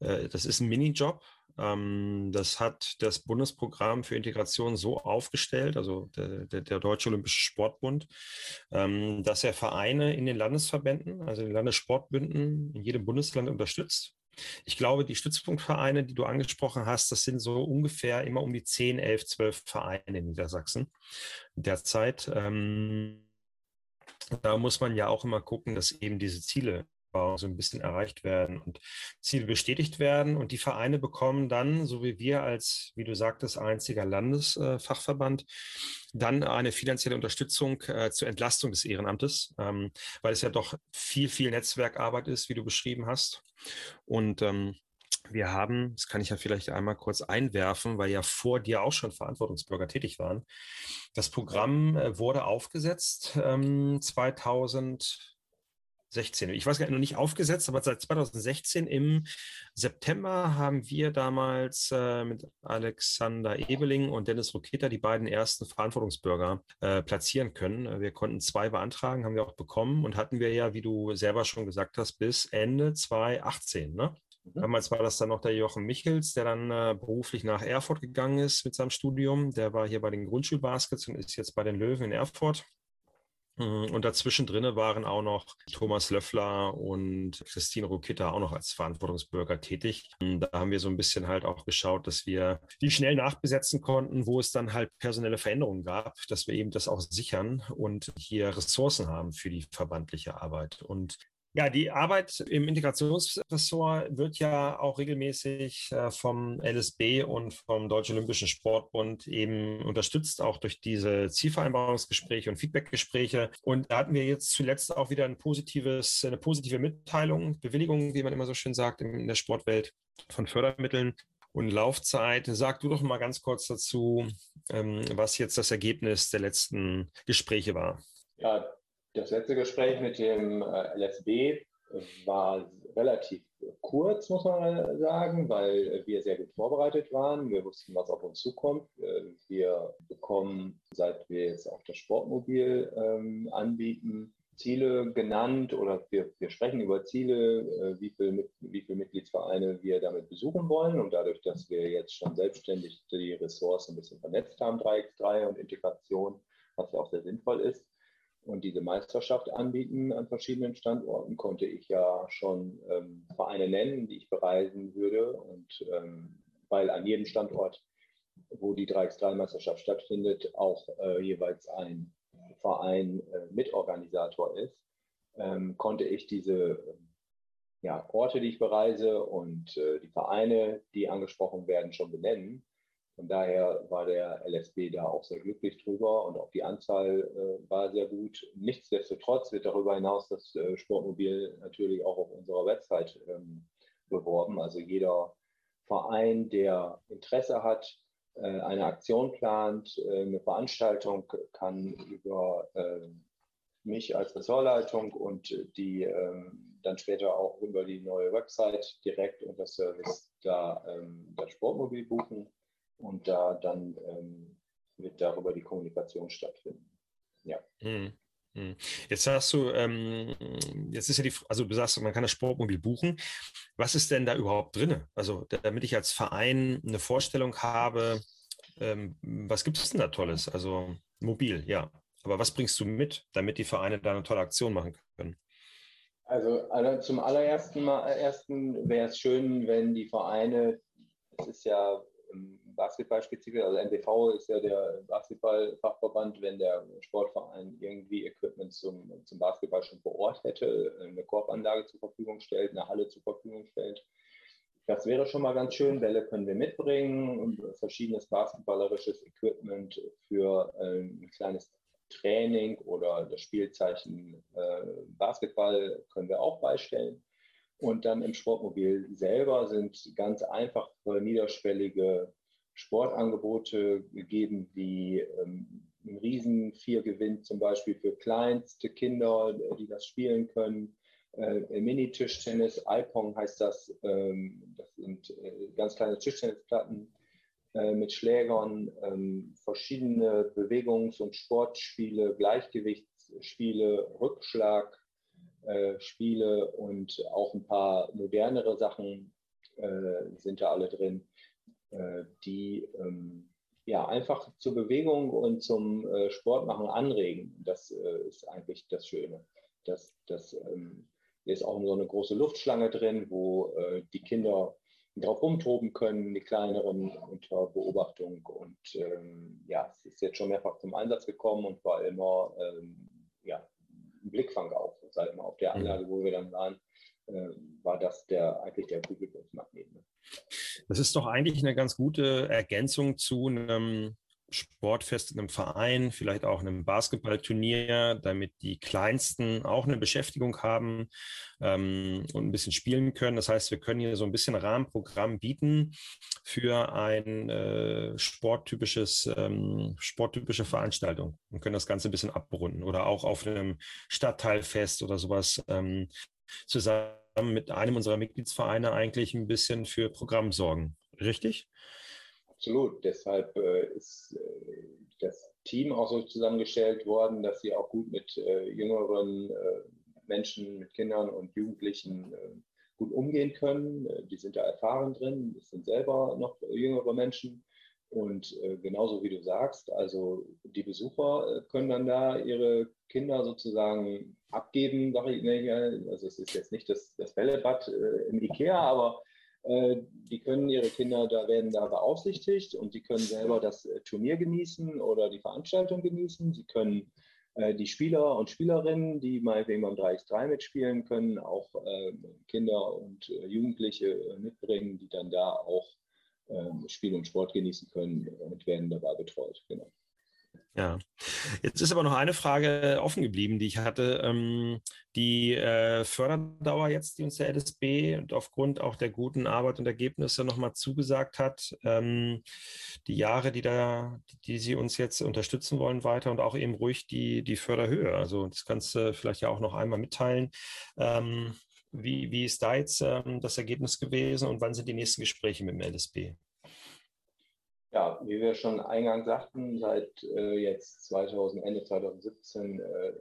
äh, das ist ein Minijob. Ähm, das hat das Bundesprogramm für Integration so aufgestellt, also der, der, der Deutsche Olympische Sportbund, ähm, dass er Vereine in den Landesverbänden, also den Landessportbünden in jedem Bundesland unterstützt. Ich glaube, die Stützpunktvereine, die du angesprochen hast, das sind so ungefähr immer um die 10, 11, 12 Vereine in Niedersachsen derzeit. Ähm, da muss man ja auch immer gucken, dass eben diese Ziele so ein bisschen erreicht werden und Ziele bestätigt werden. Und die Vereine bekommen dann, so wie wir als, wie du sagtest, einziger Landesfachverband, dann eine finanzielle Unterstützung äh, zur Entlastung des Ehrenamtes, ähm, weil es ja doch viel, viel Netzwerkarbeit ist, wie du beschrieben hast. Und ähm, wir haben, das kann ich ja vielleicht einmal kurz einwerfen, weil ja vor dir auch schon Verantwortungsbürger tätig waren. Das Programm äh, wurde aufgesetzt ähm, 2000 16. Ich weiß gar nicht, noch nicht aufgesetzt, aber seit 2016 im September haben wir damals äh, mit Alexander Ebeling und Dennis Roketa die beiden ersten Verantwortungsbürger äh, platzieren können. Wir konnten zwei beantragen, haben wir auch bekommen und hatten wir ja, wie du selber schon gesagt hast, bis Ende 2018. Ne? Mhm. Damals war das dann noch der Jochen Michels, der dann äh, beruflich nach Erfurt gegangen ist mit seinem Studium. Der war hier bei den Grundschulbaskets und ist jetzt bei den Löwen in Erfurt. Mhm, und dazwischen drinne waren auch noch Thomas Löffler und Christine Rukitta auch noch als Verantwortungsbürger tätig. Und da haben wir so ein bisschen halt auch geschaut, dass wir die schnell nachbesetzen konnten, wo es dann halt personelle Veränderungen gab, dass wir eben das auch sichern und hier Ressourcen haben für die verbandliche Arbeit. Und ja, die Arbeit im Integrationsressort wird ja auch regelmäßig äh, vom LSB und vom Deutschen Olympischen Sportbund eben unterstützt, auch durch diese Zielvereinbarungsgespräche und Feedbackgespräche. Und da hatten wir jetzt zuletzt auch wieder ein positives, eine positive Mitteilung, Bewilligung, wie man immer so schön sagt, in der Sportwelt von Fördermitteln und Laufzeit. Sag du doch mal ganz kurz dazu, ähm, was jetzt das Ergebnis der letzten Gespräche war. Ja, das letzte Gespräch mit dem äh, LSB war relativ kurz, muss man sagen, weil wir sehr gut vorbereitet waren. Wir wussten, was auf uns zukommt. Äh, wir bekommen, seit wir jetzt auch das Sportmobil ähm, anbieten, Ziele genannt oder wir, wir sprechen über Ziele, äh, wie viele wie viel Mitgliedsvereine wir damit besuchen wollen. Und dadurch, dass wir jetzt schon selbstständig die Ressourcen ein bisschen vernetzt haben, 3x3 und Integration, was ja auch sehr sinnvoll ist, und diese Meisterschaft anbieten an verschiedenen Standorten, konnte ich ja schon ähm, Vereine nennen, die ich bereisen würde. Und ähm, weil an jedem Standort, wo die 3x3-Meisterschaft stattfindet, auch äh, jeweils ein Verein äh, Mitorganisator ist, ähm, konnte ich diese ja, Orte, die ich bereise und äh, die Vereine, die angesprochen werden, schon benennen. Von daher war der LSB da auch sehr glücklich drüber und auch die Anzahl äh, war sehr gut. Nichtsdestotrotz wird darüber hinaus das äh, Sportmobil natürlich auch auf unserer Website ähm, beworben. Also jeder Verein, der Interesse hat, äh, eine Aktion plant, äh, eine Veranstaltung, kann über äh, mich als Ressortleitung und die ähm, dann später auch über die neue Website direkt unter Service da ähm, das Sportmobil buchen und da dann ähm, wird darüber die Kommunikation stattfinden. Ja. Hm, hm. Jetzt hast du, ähm, jetzt ist ja die, also du sagst, man kann das Sportmobil buchen. Was ist denn da überhaupt drin? Also damit ich als Verein eine Vorstellung habe, ähm, was gibt es denn da Tolles? Also mobil, ja. Aber was bringst du mit, damit die Vereine da eine tolle Aktion machen können? Also, also zum allerersten Mal, ersten wäre es schön, wenn die Vereine, es ist ja Basketballspezifisch, also NBV ist ja der Basketballfachverband, wenn der Sportverein irgendwie Equipment zum, zum Basketball schon vor Ort hätte, eine Korbanlage zur Verfügung stellt, eine Halle zur Verfügung stellt, das wäre schon mal ganz schön. Bälle können wir mitbringen, verschiedenes basketballerisches Equipment für äh, ein kleines Training oder das Spielzeichen äh, Basketball können wir auch beistellen. Und dann im Sportmobil selber sind ganz einfach niederschwellige Sportangebote gegeben, wie ähm, ein riesen Viergewinn zum Beispiel für kleinste Kinder, die das spielen können. Äh, Mini-Tischtennis, iPong heißt das. Ähm, das sind äh, ganz kleine Tischtennisplatten äh, mit Schlägern, ähm, verschiedene Bewegungs- und Sportspiele, Gleichgewichtsspiele, Rückschlagspiele äh, und auch ein paar modernere Sachen äh, sind da alle drin, die ähm, ja, einfach zur Bewegung und zum äh, Sportmachen anregen. Das äh, ist eigentlich das Schöne. Das, das ähm, ist auch so eine große Luftschlange drin, wo äh, die Kinder drauf rumtoben können, die kleineren unter Beobachtung. Und ähm, ja, es ist jetzt schon mehrfach zum Einsatz gekommen und war immer ähm, ja, ein Blickfang auch. Seit mal auf der. Anlage, wo wir dann waren, äh, war das der eigentlich der Publikumsmagnet. Ne? Das ist doch eigentlich eine ganz gute Ergänzung zu einem Sportfest in einem Verein, vielleicht auch einem Basketballturnier, damit die Kleinsten auch eine Beschäftigung haben ähm, und ein bisschen spielen können. Das heißt, wir können hier so ein bisschen Rahmenprogramm bieten für ein äh, sporttypisches, ähm, sporttypische Veranstaltung und können das Ganze ein bisschen abrunden oder auch auf einem Stadtteilfest oder sowas ähm, zusammen mit einem unserer Mitgliedsvereine eigentlich ein bisschen für Programm sorgen. Richtig? Absolut. Deshalb äh, ist äh, das Team auch so zusammengestellt worden, dass sie auch gut mit äh, jüngeren äh, Menschen, mit Kindern und Jugendlichen äh, gut umgehen können. Äh, die sind da erfahren drin, das sind selber noch jüngere Menschen. Und genauso wie du sagst, also die Besucher können dann da ihre Kinder sozusagen abgeben, sage ich, ne, also es ist jetzt nicht das, das Bällebad im Ikea, aber äh, die können ihre Kinder, da werden da beaufsichtigt und sie können selber das äh, Turnier genießen oder die Veranstaltung genießen. Sie können äh, die Spieler und Spielerinnen, die meinetwegen beim 3x3 mitspielen, können auch Kinder und Jugendliche mitbringen, die dann da auch ähm, Spiel und Sport genießen können und werden dabei betreut. Genau. Ja, jetzt ist aber noch eine Frage offen geblieben, die ich hatte. Ähm, die äh, Förderdauer jetzt, die uns der LSB und aufgrund auch der guten Arbeit und Ergebnisse nochmal zugesagt hat, ähm, die Jahre, die da, die Sie uns jetzt unterstützen wollen weiter und auch eben ruhig die, die Förderhöhe. Also das kannst du vielleicht ja auch noch einmal mitteilen. Wie, wie ist da jetzt das Ergebnis gewesen und wann sind die nächsten Gespräche mit dem LSB? Ja, wie wir schon eingangs sagten, seit äh, jetzt 2000, Ende 2017 äh,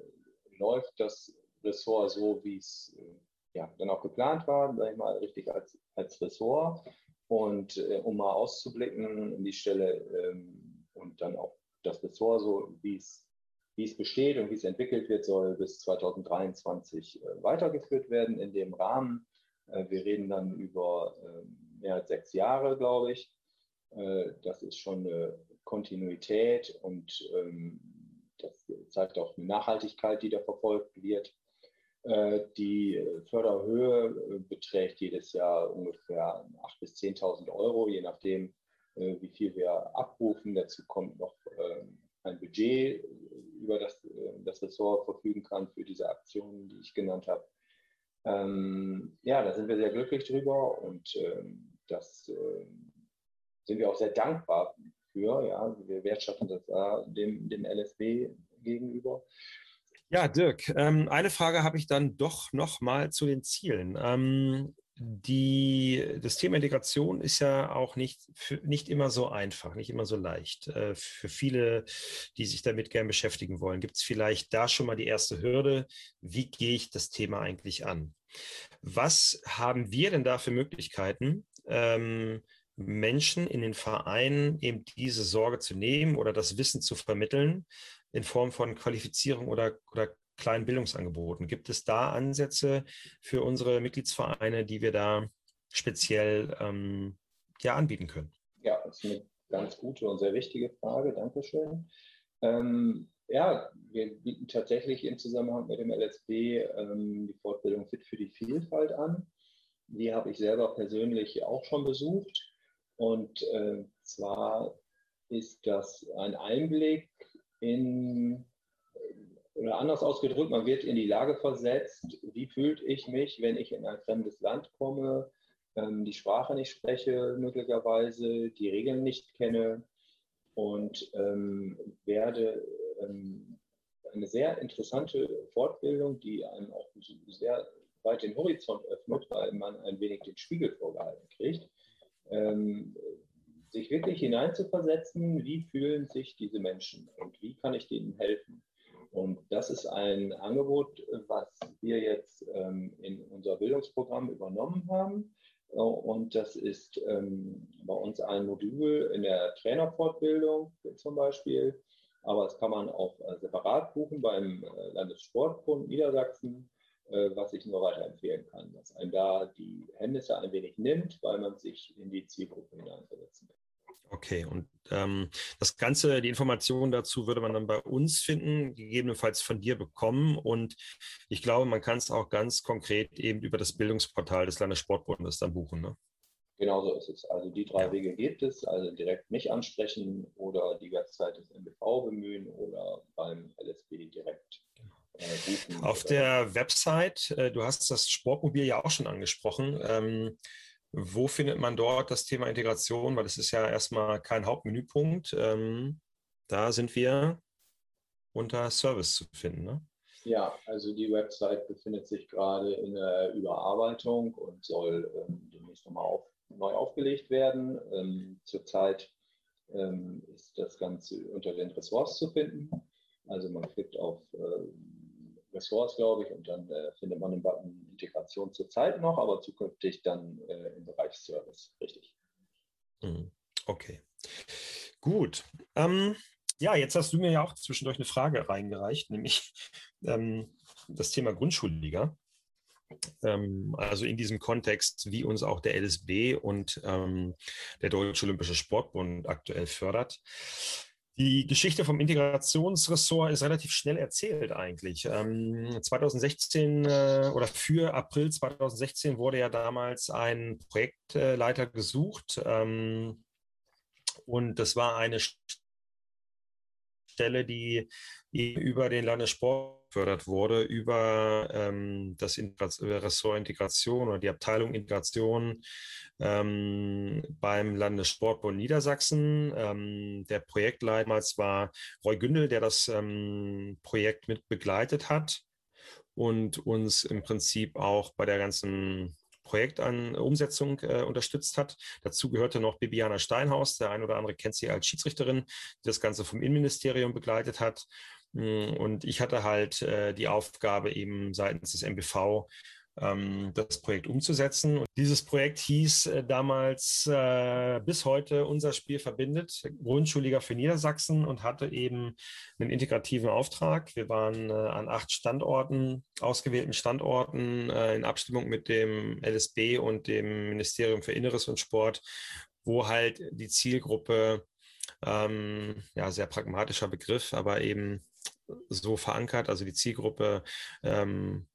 läuft das Ressort so, wie es äh, ja, dann auch geplant war, sag ich mal, richtig als, als Ressort. Und äh, um mal auszublicken in die Stelle ähm, und dann auch das Ressort, so wie es wie es besteht und wie es entwickelt wird, soll bis 2023 äh, weitergeführt werden in dem Rahmen. Äh, wir reden dann über ähm, mehr als sechs Jahre, glaube ich. Äh, das ist schon eine Kontinuität und ähm, das zeigt auch eine Nachhaltigkeit, die da verfolgt wird. Die Förderhöhe beträgt jedes Jahr ungefähr 8.000 bis 10.000 Euro, je nachdem, wie viel wir abrufen. Dazu kommt noch ähm, ein Budget, über das das Ressort verfügen kann für diese Aktionen, die ich genannt habe. Ähm, ja, da sind wir sehr glücklich drüber und das sind wir auch sehr dankbar für. Ja, wir wertschätzen das da dem, dem LSB gegenüber. Ja, Dirk, ähm, eine Frage habe ich dann doch noch mal zu den Zielen. Die, das Thema Integration ist ja auch nicht, für, nicht immer so einfach, nicht immer so leicht. Äh, für viele, die sich damit gern beschäftigen wollen, gibt es vielleicht da schon mal die erste Hürde. Wie gehe ich das Thema eigentlich an? Was haben wir denn da für Möglichkeiten, ähm, Menschen in den Vereinen eben diese Sorge zu nehmen oder das Wissen zu vermitteln in Form von Qualifizierung oder, oder kleinen Bildungsangeboten. Gibt es da Ansätze für unsere Mitgliedsvereine, die wir da speziell ähm, ja, anbieten können? Ja, das ist eine ganz gute und sehr wichtige Frage. Dankeschön. Ähm, ja, wir bieten tatsächlich im Zusammenhang mit dem LSB ähm, die Fortbildung Fit für die Vielfalt an. Die habe ich selber persönlich auch schon besucht. Und äh, zwar ist das ein Einblick in, oder anders ausgedrückt, man wird in die Lage versetzt, wie fühlt ich mich, wenn ich in ein fremdes Land komme, ähm, die Sprache nicht spreche möglicherweise, die Regeln nicht kenne und ähm, werde ähm, eine sehr interessante Fortbildung, die einem auch sehr weit den Horizont öffnet, weil man ein wenig den Spiegel vorgehalten kriegt, ähm, sich wirklich hineinzuversetzen, wie fühlen sich diese Menschen und wie kann ich denen helfen. Und das ist ein Angebot, was wir jetzt ähm, in unser Bildungsprogramm übernommen haben. Und das ist ähm, bei uns ein Modul in der Trainerfortbildung zum Beispiel. Aber das kann man auch äh, separat buchen beim äh, Landessportbund Niedersachsen, äh, was ich nur weiterempfehlen kann, dass einem da die Hemmnisse ein wenig nimmt, weil man sich in die Zielgruppe hineinversetzen kann. Okay, und ähm, das Ganze, die Informationen dazu würde man dann bei uns finden, gegebenenfalls von dir bekommen. Und ich glaube, man kann es auch ganz konkret eben über das Bildungsportal des Landessportbundes dann buchen. Ne? Genau so ist es. Also die drei ja. Wege gibt es. Also direkt mich ansprechen oder die Website des MBV bemühen oder beim LSB direkt äh, buchen. Auf der Website, äh, du hast das Sportmobil ja auch schon angesprochen. Ähm, wo findet man dort das Thema Integration? Weil es ist ja erstmal kein Hauptmenüpunkt. Ähm, da sind wir unter Service zu finden. Ne? Ja, also die Website befindet sich gerade in der Überarbeitung und soll ähm, demnächst nochmal auf, neu aufgelegt werden. Ähm, zurzeit ähm, ist das Ganze unter den Ressorts zu finden. Also man klickt auf äh, Ressorts, glaube ich, und dann äh, findet man den Button Integration zurzeit noch, aber zukünftig dann äh, im Bereich Service, richtig. Hm, okay. Gut. Ähm, ja, jetzt hast du mir ja auch zwischendurch eine Frage reingereicht, nämlich ähm, das Thema Grundschulliga. Ähm, also in diesem Kontext, wie uns auch der LSB und ähm, der Deutsche Olympische Sportbund aktuell fördert. Die Geschichte vom Integrationsressort ist relativ schnell erzählt eigentlich. Ähm, 2016 äh, oder für April 2016 wurde ja damals ein Projektleiter gesucht ähm, und das war eine Stelle, die über den Landessport gefördert wurde, über ähm, das Ressort Integration oder die Abteilung Integration ähm, beim Landessportbund Niedersachsen. Ähm, der Projektleiter damals war Roy Gündel, der das ähm, Projekt mit begleitet hat und uns im Prinzip auch bei der ganzen Projektumsetzung äh, unterstützt hat. Dazu gehörte noch Bibiana Steinhaus, der ein oder andere kennt sie als Schiedsrichterin, die das Ganze vom Innenministerium begleitet hat. Mm, und ich hatte halt äh, die Aufgabe, eben seitens des MBV ähm, das Projekt umzusetzen. Und dieses Projekt hieß äh, damals äh, bis heute Unser Spiel verbindet, Grundschulliga für Niedersachsen und hatte eben einen integrativen Auftrag. Wir waren äh, an acht Standorten, ausgewählten Standorten äh, in Abstimmung mit dem LSB und dem Ministerium für Inneres und Sport, wo halt die Zielgruppe ähm, ja, sehr pragmatischer Begriff, aber eben so verankert, also die Zielgruppe ähm,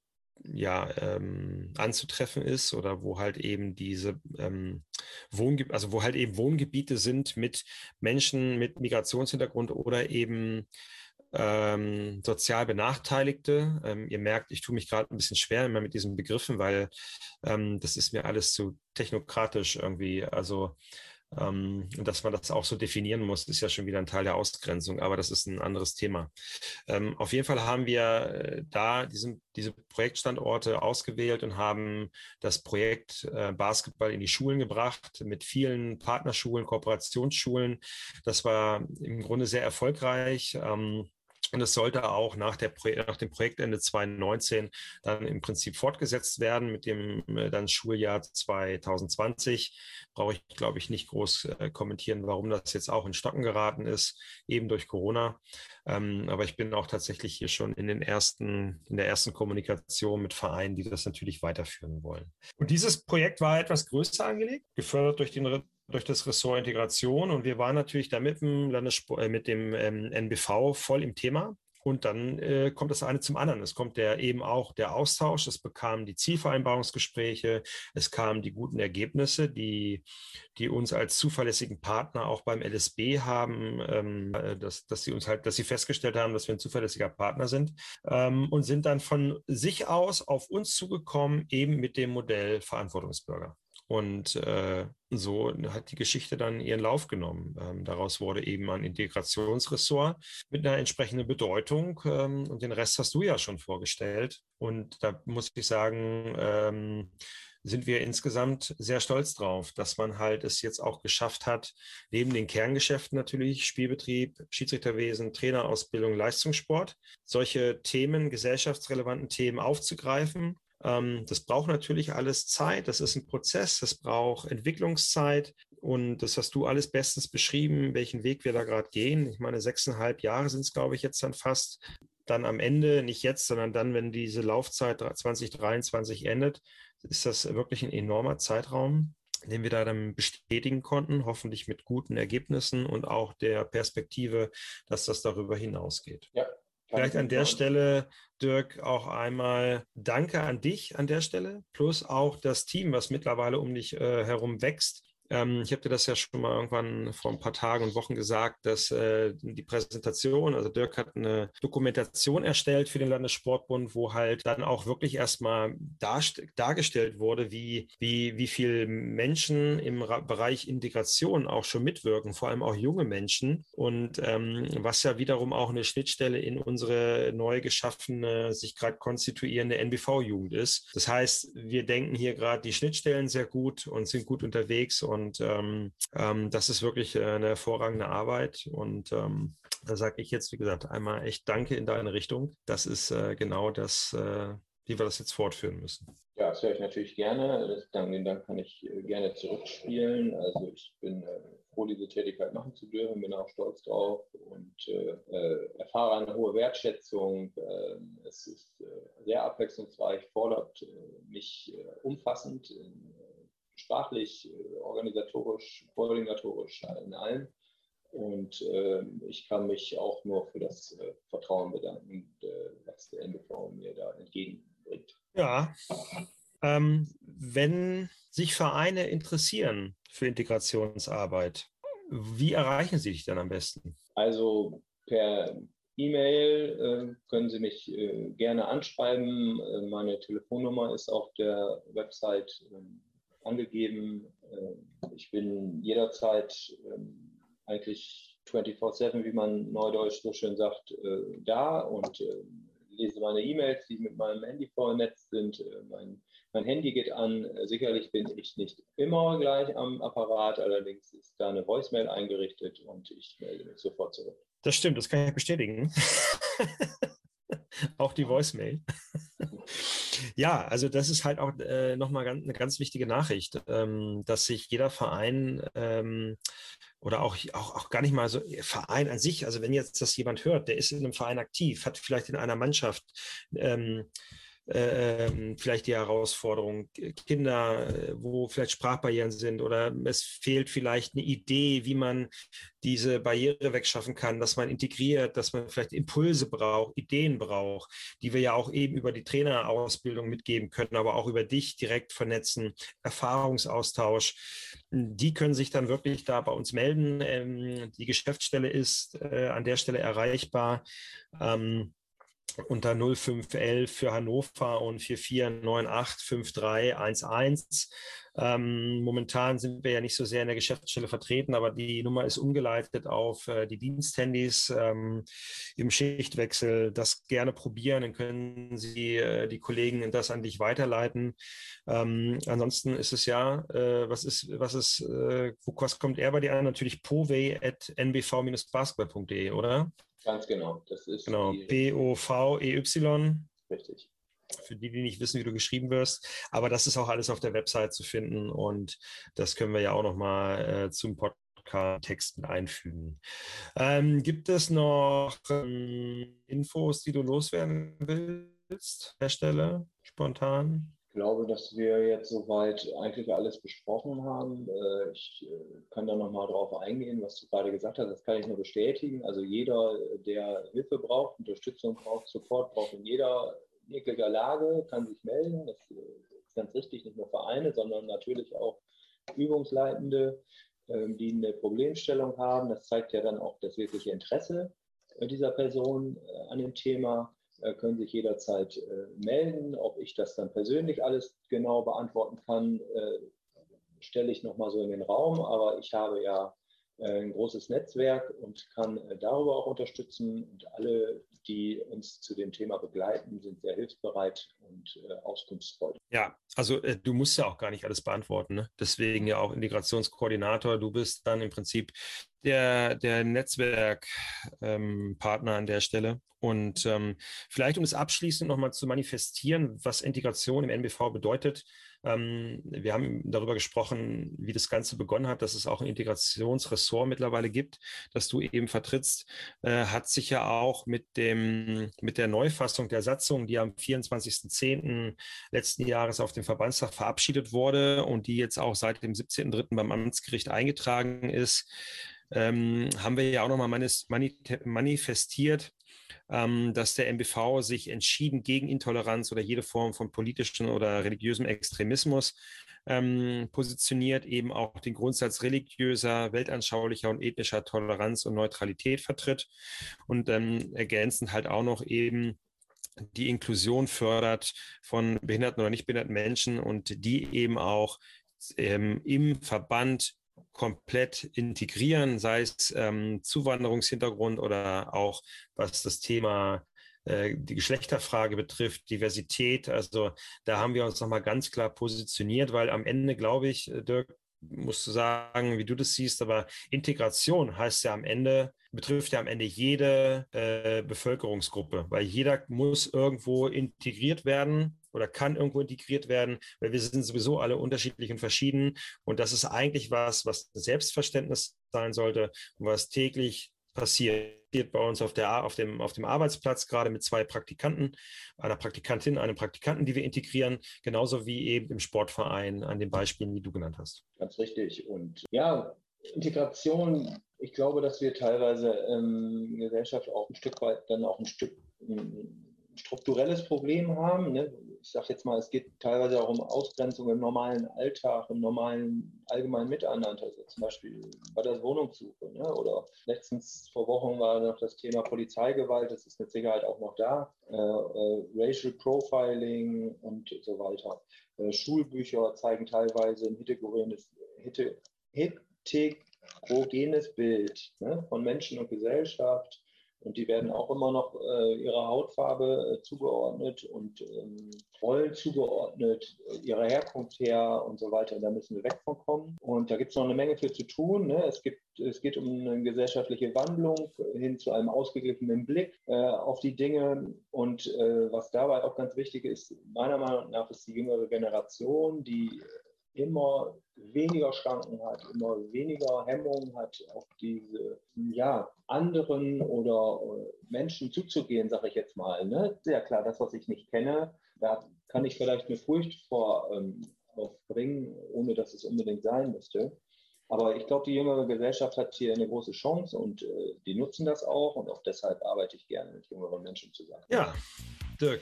ja, ähm, anzutreffen ist oder wo halt eben diese ähm, Wohngebiete, also wo halt eben Wohngebiete sind mit Menschen mit Migrationshintergrund oder eben ähm, sozial Benachteiligte. Ähm, ihr merkt, ich tue mich gerade ein bisschen schwer immer mit diesen Begriffen, weil ähm, das ist mir alles zu technokratisch irgendwie. Also ähm, und dass man das auch so definieren muss, ist ja schon wieder ein Teil der Ausgrenzung, aber das ist ein anderes Thema. Ähm, auf jeden Fall haben wir äh, da diesen, diese Projektstandorte ausgewählt und haben das Projekt äh, Basketball in die Schulen gebracht mit vielen Partnerschulen, Kooperationsschulen. Das war im Grunde sehr erfolgreich. Ähm, und es sollte auch nach, der, nach dem Projektende 2019 dann im Prinzip fortgesetzt werden mit dem äh, dann Schuljahr 2020. Brauche ich, glaube ich, nicht groß äh, kommentieren, warum das jetzt auch in Stocken geraten ist, eben durch Corona. Ähm, aber ich bin auch tatsächlich hier schon in den ersten, in der ersten Kommunikation mit Vereinen, die das natürlich weiterführen wollen. Und dieses Projekt war etwas größer angelegt, gefördert durch den durch das Ressort Integration und wir waren natürlich da mit dem, Landessport, äh, mit dem ähm, NBV voll im Thema und dann äh, kommt das eine zum anderen. Es kommt der eben auch der Austausch, es bekamen die Zielvereinbarungsgespräche, es kamen die guten Ergebnisse, die, die uns als zuverlässigen Partner auch beim LSB haben, ähm, äh, dass, dass sie uns halt, dass sie festgestellt haben, dass wir ein zuverlässiger Partner sind ähm, und sind dann von sich aus auf uns zugekommen, eben mit dem Modell Verantwortungsbürger. Und äh, so hat die Geschichte dann ihren Lauf genommen. Ähm, daraus wurde eben ein Integrationsressort mit einer entsprechenden Bedeutung. Ähm, und den Rest hast du ja schon vorgestellt. Und da muss ich sagen, ähm, sind wir insgesamt sehr stolz drauf, dass man halt es jetzt auch geschafft hat, neben den Kerngeschäften natürlich, Spielbetrieb, Schiedsrichterwesen, Trainerausbildung, Leistungssport, solche Themen, gesellschaftsrelevanten Themen aufzugreifen das braucht natürlich alles Zeit. Das ist ein Prozess. Das braucht Entwicklungszeit. Und das hast du alles bestens beschrieben, welchen Weg wir da gerade gehen. Ich meine, sechseinhalb Jahre sind es, glaube ich, jetzt dann fast. Dann am Ende, nicht jetzt, sondern dann, wenn diese Laufzeit 2023 endet, ist das wirklich ein enormer Zeitraum, den wir da dann bestätigen konnten, hoffentlich mit guten Ergebnissen und auch der Perspektive, dass das darüber hinausgeht. Ja, Vielleicht an der Stelle, Dirk, auch einmal Danke an dich an der Stelle, plus auch das Team, was mittlerweile um dich äh, herum wächst. Ähm, ich habe dir das ja schon mal irgendwann vor ein paar Tagen und Wochen gesagt, dass äh, die Präsentation, also Dirk hat eine Dokumentation erstellt für den Landessportbund, wo halt dann auch wirklich erstmal dargestellt wurde, wie, wie, wie viel Menschen im Ra Bereich Integration auch schon mitwirken, vor allem auch junge Menschen. Und ähm, was ja wiederum auch eine Schnittstelle in unsere neu geschaffene, sich gerade konstituierende NBV-Jugend ist. Das heißt, wir denken hier gerade die Schnittstellen sehr gut und sind gut unterwegs und und ähm, ähm, das ist wirklich äh, eine hervorragende Arbeit. Und ähm, da sage ich jetzt, wie gesagt, einmal echt Danke in deine Richtung. Das ist äh, genau das, äh, wie wir das jetzt fortführen müssen. Ja, das höre ich natürlich gerne. Den Dank kann ich äh, gerne zurückspielen. Also ich bin äh, froh, diese Tätigkeit machen zu dürfen, bin auch stolz drauf und äh, erfahre eine hohe Wertschätzung. Ähm, es ist sehr abwechslungsreich, fordert mich umfassend in sprachlich, äh, organisatorisch, koordinatorisch in allem. Und äh, ich kann mich auch nur für das äh, Vertrauen bedanken, äh, was der NBV mir da entgegenbringt. Ja, ähm, wenn sich Vereine interessieren für Integrationsarbeit, wie erreichen sie dich dann am besten? Also per E-Mail äh, können Sie mich äh, gerne anschreiben. meine Telefonnummer ist auf der Website ähm, angegeben. Äh, ich bin jederzeit ähm, eigentlich 24-7, wie man neudeutsch so schön sagt, äh, da und äh, lese meine E-Mails, die mit meinem Handy vernetzt sind. Mein, mein Handy geht an. Sicherlich bin ich nicht immer gleich am Apparat, allerdings ist da eine Voicemail eingerichtet und ich melde mich sofort zurück. Das stimmt, das kann ich bestätigen. auch die Voicemail. Ja, also das ist halt auch äh, nochmal ganz, eine ganz wichtige Nachricht, ähm, dass sich jeder Verein ähm, oder auch, auch, auch gar nicht mal so Verein an sich, also wenn jetzt das jemand hört, der ist in einem Verein aktiv, hat vielleicht in einer Mannschaft ähm, äh, vielleicht die Herausforderung, Kinder, äh, wo vielleicht Sprachbarrieren sind oder es fehlt vielleicht eine Idee, wie man diese Barriere wegschaffen kann, dass man integriert, dass man vielleicht Impulse braucht, Ideen braucht, die wir ja auch eben über die Trainerausbildung mitgeben können, aber auch über dich direkt vernetzen, Erfahrungsaustausch. Die können sich dann wirklich da bei uns melden. Ähm, die Geschäftsstelle ist äh, an der Stelle erreichbar. Ähm, unter 0511 für Hannover und 44985311. Ähm, momentan sind wir ja nicht so sehr in der Geschäftsstelle vertreten, aber die Nummer ist umgeleitet auf äh, die Diensthandys ähm, im Schichtwechsel. Das gerne probieren, dann können Sie äh, die Kollegen das an dich weiterleiten. Ähm, ansonsten ist es ja, äh, was ist, was ist, äh, was kommt er bei dir an? Natürlich povey.nbv-basketball.de, oder? Ganz genau. Das ist genau. P-O-V-E-Y. Richtig. Für die, die nicht wissen, wie du geschrieben wirst. Aber das ist auch alles auf der Website zu finden und das können wir ja auch nochmal äh, zum Podcast-Text mit einfügen. Ähm, gibt es noch ähm, Infos, die du loswerden willst, Herr Stelle, spontan? glaube, dass wir jetzt soweit eigentlich alles besprochen haben. Äh, ich äh, kann da nochmal drauf eingehen, was du gerade gesagt hast. Das kann ich nur bestätigen. Also jeder, der Hilfe braucht, Unterstützung braucht, Support braucht in jeder jeglicher Lage, kann sich melden. Das ist ganz richtig, nicht nur Vereine, sondern natürlich auch Übungsleitende, ähm, die eine Problemstellung haben. Das zeigt ja dann auch das wirkliche Interesse dieser Person an dem Thema. Äh, können sich jederzeit äh, melden. Ob ich das dann persönlich alles genau beantworten kann, äh, stelle ich nochmal so in den Raum. Aber ich habe ja ein großes Netzwerk und kann darüber auch unterstützen. Und alle, die uns zu dem Thema begleiten, sind sehr hilfsbereit und auskunftsfreudig. Ja, also du musst ja auch gar nicht alles beantworten. Ne? Deswegen ja auch Integrationskoordinator. Du bist dann im Prinzip der, der Netzwerkpartner ähm, an der Stelle. Und ähm, vielleicht, um es abschließend nochmal zu manifestieren, was Integration im NBV bedeutet. Ähm, wir haben darüber gesprochen, wie das Ganze begonnen hat, dass es auch ein Integrationsressort mittlerweile gibt, das du eben vertrittst, äh, hat sich ja auch mit, dem, mit der Neufassung der Satzung, die am 24.10. letzten Jahres auf dem Verbandstag verabschiedet wurde und die jetzt auch seit dem 17.3. beim Amtsgericht eingetragen ist, ähm, haben wir ja auch nochmal manifestiert, ähm, dass der MBV sich entschieden gegen Intoleranz oder jede Form von politischem oder religiösem Extremismus ähm, positioniert, eben auch den Grundsatz religiöser, weltanschaulicher und ethnischer Toleranz und Neutralität vertritt und ähm, ergänzend halt auch noch eben die Inklusion fördert von behinderten oder nicht behinderten Menschen und die eben auch ähm, im Verband komplett integrieren, sei es ähm, Zuwanderungshintergrund oder auch was das Thema äh, die Geschlechterfrage betrifft, Diversität. Also da haben wir uns nochmal ganz klar positioniert, weil am Ende, glaube ich, äh, Dirk, musst du sagen, wie du das siehst, aber Integration heißt ja am Ende, betrifft ja am Ende jede äh, Bevölkerungsgruppe, weil jeder muss irgendwo integriert werden oder kann irgendwo integriert werden, weil wir sind sowieso alle unterschiedlich und verschieden. Und das ist eigentlich was, was Selbstverständnis sein sollte und was täglich passiert bei uns auf, der, auf, dem, auf dem Arbeitsplatz, gerade mit zwei Praktikanten, einer Praktikantin, einem Praktikanten, die wir integrieren, genauso wie eben im Sportverein an den Beispielen, die du genannt hast. Ganz richtig. Und ja, Integration, ich glaube, dass wir teilweise ähm, Gesellschaft auch ein Stück weit dann auch ein Stück ein strukturelles Problem haben. Ne? Ich sage jetzt mal, es geht teilweise auch um Ausgrenzung im normalen Alltag, im normalen allgemeinen Miteinander, also zum Beispiel bei der Wohnungssuche. Ne? Oder letztens vor Wochen war noch das Thema Polizeigewalt, das ist mit Sicherheit auch noch da, äh, äh, Racial Profiling und so weiter. Äh, Schulbücher zeigen teilweise ein heterogenes, heterogenes Bild ne? von Menschen und Gesellschaft und die werden auch immer noch äh, ihrer Hautfarbe äh, zugeordnet und ähm, Rollen zugeordnet, äh, ihrer Herkunft her und so weiter. Da müssen wir weg von kommen. Und da gibt es noch eine Menge für zu tun. Ne? Es, gibt, es geht um eine gesellschaftliche Wandlung hin zu einem ausgeglichenen Blick äh, auf die Dinge. Und äh, was dabei auch ganz wichtig ist, meiner Meinung nach, ist die jüngere Generation, die immer weniger Schranken hat, immer weniger Hemmungen hat, auf diese ja, anderen oder Menschen zuzugehen, sage ich jetzt mal. Ne? Sehr klar, das, was ich nicht kenne, da kann ich vielleicht eine Furcht vor ähm, aufbringen, ohne dass es unbedingt sein müsste. Aber ich glaube, die jüngere Gesellschaft hat hier eine große Chance und äh, die nutzen das auch und auch deshalb arbeite ich gerne mit jüngeren Menschen zusammen. Ja, Dirk,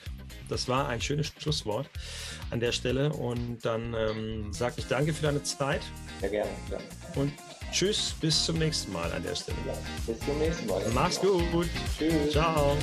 das war ein schönes Schlusswort an der Stelle und dann ähm, sage ich danke für deine Zeit. Sehr gerne. Ja. Und tschüss, bis zum nächsten Mal an der Stelle. Ja, bis zum nächsten Mal. Mach's gut. Tschüss. Ciao.